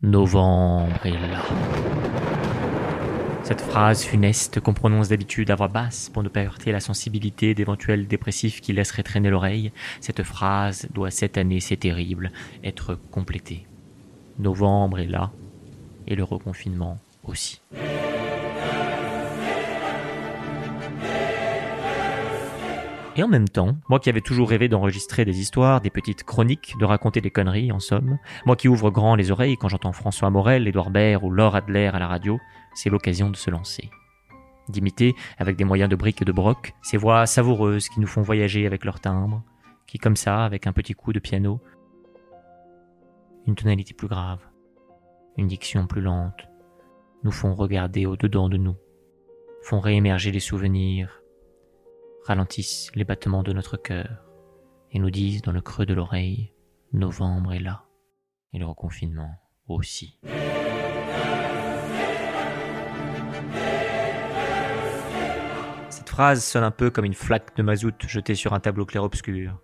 Novembre est là. Cette phrase funeste qu'on prononce d'habitude à voix basse pour ne pas heurter la sensibilité d'éventuels dépressifs qui laisseraient traîner l'oreille, cette phrase doit cette année, c'est terrible, être complétée. Novembre est là, et le reconfinement aussi. Et en même temps, moi qui avais toujours rêvé d'enregistrer des histoires, des petites chroniques, de raconter des conneries, en somme, moi qui ouvre grand les oreilles quand j'entends François Morel, Édouard Baird ou Laure Adler à la radio, c'est l'occasion de se lancer. D'imiter, avec des moyens de briques et de broc, ces voix savoureuses qui nous font voyager avec leur timbre, qui comme ça, avec un petit coup de piano, une tonalité plus grave, une diction plus lente, nous font regarder au-dedans de nous, font réémerger les souvenirs, ralentissent les battements de notre cœur et nous disent dans le creux de l'oreille Novembre est là et le reconfinement aussi. Cette phrase sonne un peu comme une flaque de mazout jetée sur un tableau clair-obscur.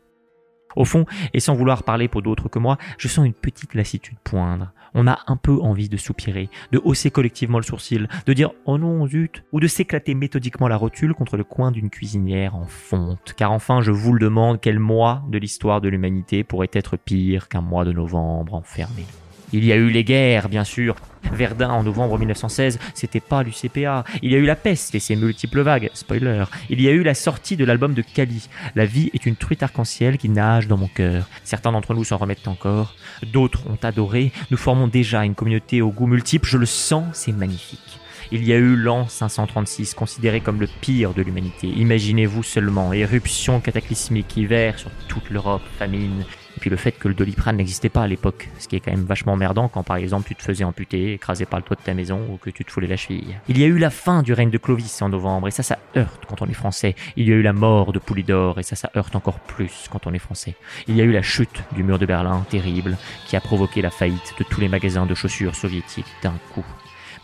Au fond, et sans vouloir parler pour d'autres que moi, je sens une petite lassitude poindre. On a un peu envie de soupirer, de hausser collectivement le sourcil, de dire oh non zut, ou de s'éclater méthodiquement la rotule contre le coin d'une cuisinière en fonte. Car enfin, je vous le demande, quel mois de l'histoire de l'humanité pourrait être pire qu'un mois de novembre enfermé il y a eu les guerres, bien sûr. Verdun en novembre 1916, c'était pas l'UCPA. Il y a eu la peste et ses multiples vagues. Spoiler. Il y a eu la sortie de l'album de Cali. La vie est une truite arc-en-ciel qui nage dans mon cœur. Certains d'entre nous s'en remettent encore. D'autres ont adoré. Nous formons déjà une communauté aux goûts multiples. Je le sens, c'est magnifique. Il y a eu l'an 536, considéré comme le pire de l'humanité. Imaginez-vous seulement, éruption cataclysmique, hiver sur toute l'Europe, famine, puis le fait que le doliprane n'existait pas à l'époque, ce qui est quand même vachement merdant quand par exemple tu te faisais amputer, écrasé par le toit de ta maison ou que tu te foulais la cheville. Il y a eu la fin du règne de Clovis en novembre et ça ça heurte quand on est français. Il y a eu la mort de Poulidor et ça ça heurte encore plus quand on est français. Il y a eu la chute du mur de Berlin terrible qui a provoqué la faillite de tous les magasins de chaussures soviétiques d'un coup.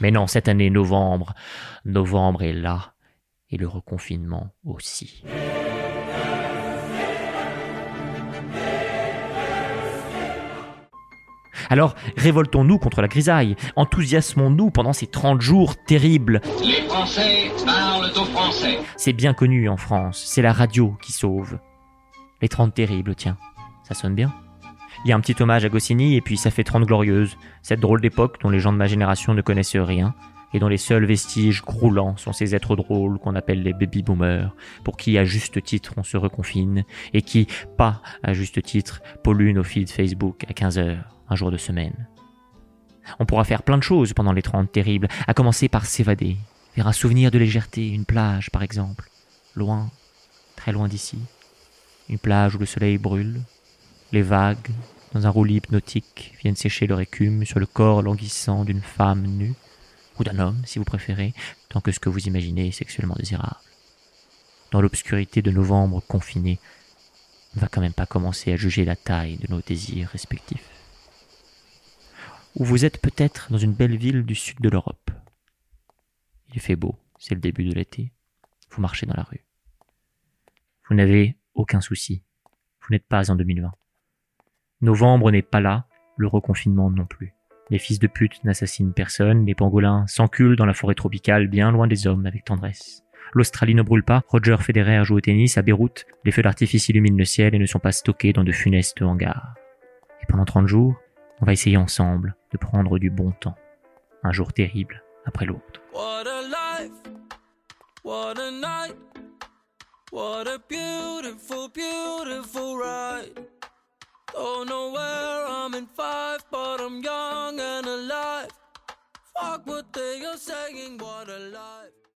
Mais non, cette année novembre, novembre est là et le reconfinement aussi. Alors révoltons-nous contre la grisaille, enthousiasmons-nous pendant ces 30 jours terribles. Les Français parlent aux Français. C'est bien connu en France, c'est la radio qui sauve. Les 30 terribles, tiens, ça sonne bien. Il y a un petit hommage à Goscinny et puis ça fait 30 glorieuses, cette drôle d'époque dont les gens de ma génération ne connaissent rien et dont les seuls vestiges croulants sont ces êtres drôles qu'on appelle les baby boomers, pour qui à juste titre on se reconfine et qui, pas à juste titre, polluent nos feeds Facebook à 15 heures un jour de semaine. On pourra faire plein de choses pendant les 30 terribles, à commencer par s'évader, vers un souvenir de légèreté, une plage par exemple, loin, très loin d'ici, une plage où le soleil brûle, les vagues, dans un roulis hypnotique, viennent sécher leur écume sur le corps languissant d'une femme nue, ou d'un homme si vous préférez, tant que ce que vous imaginez est sexuellement désirable. Dans l'obscurité de novembre confiné, on ne va quand même pas commencer à juger la taille de nos désirs respectifs ou vous êtes peut-être dans une belle ville du sud de l'Europe. Il fait beau, c'est le début de l'été. Vous marchez dans la rue. Vous n'avez aucun souci. Vous n'êtes pas en 2020. Novembre n'est pas là, le reconfinement non plus. Les fils de pute n'assassinent personne, les pangolins s'enculent dans la forêt tropicale bien loin des hommes avec tendresse. L'Australie ne brûle pas, Roger Federer joue au tennis à Beyrouth, les feux d'artifice illuminent le ciel et ne sont pas stockés dans de funestes hangars. Et pendant 30 jours, on va essayer ensemble de prendre du bon temps, un jour terrible après l'autre. What a life, what a night, what a beautiful, beautiful ride. I'm in five, but I'm young and alive. Fuck what they are saying, what a life.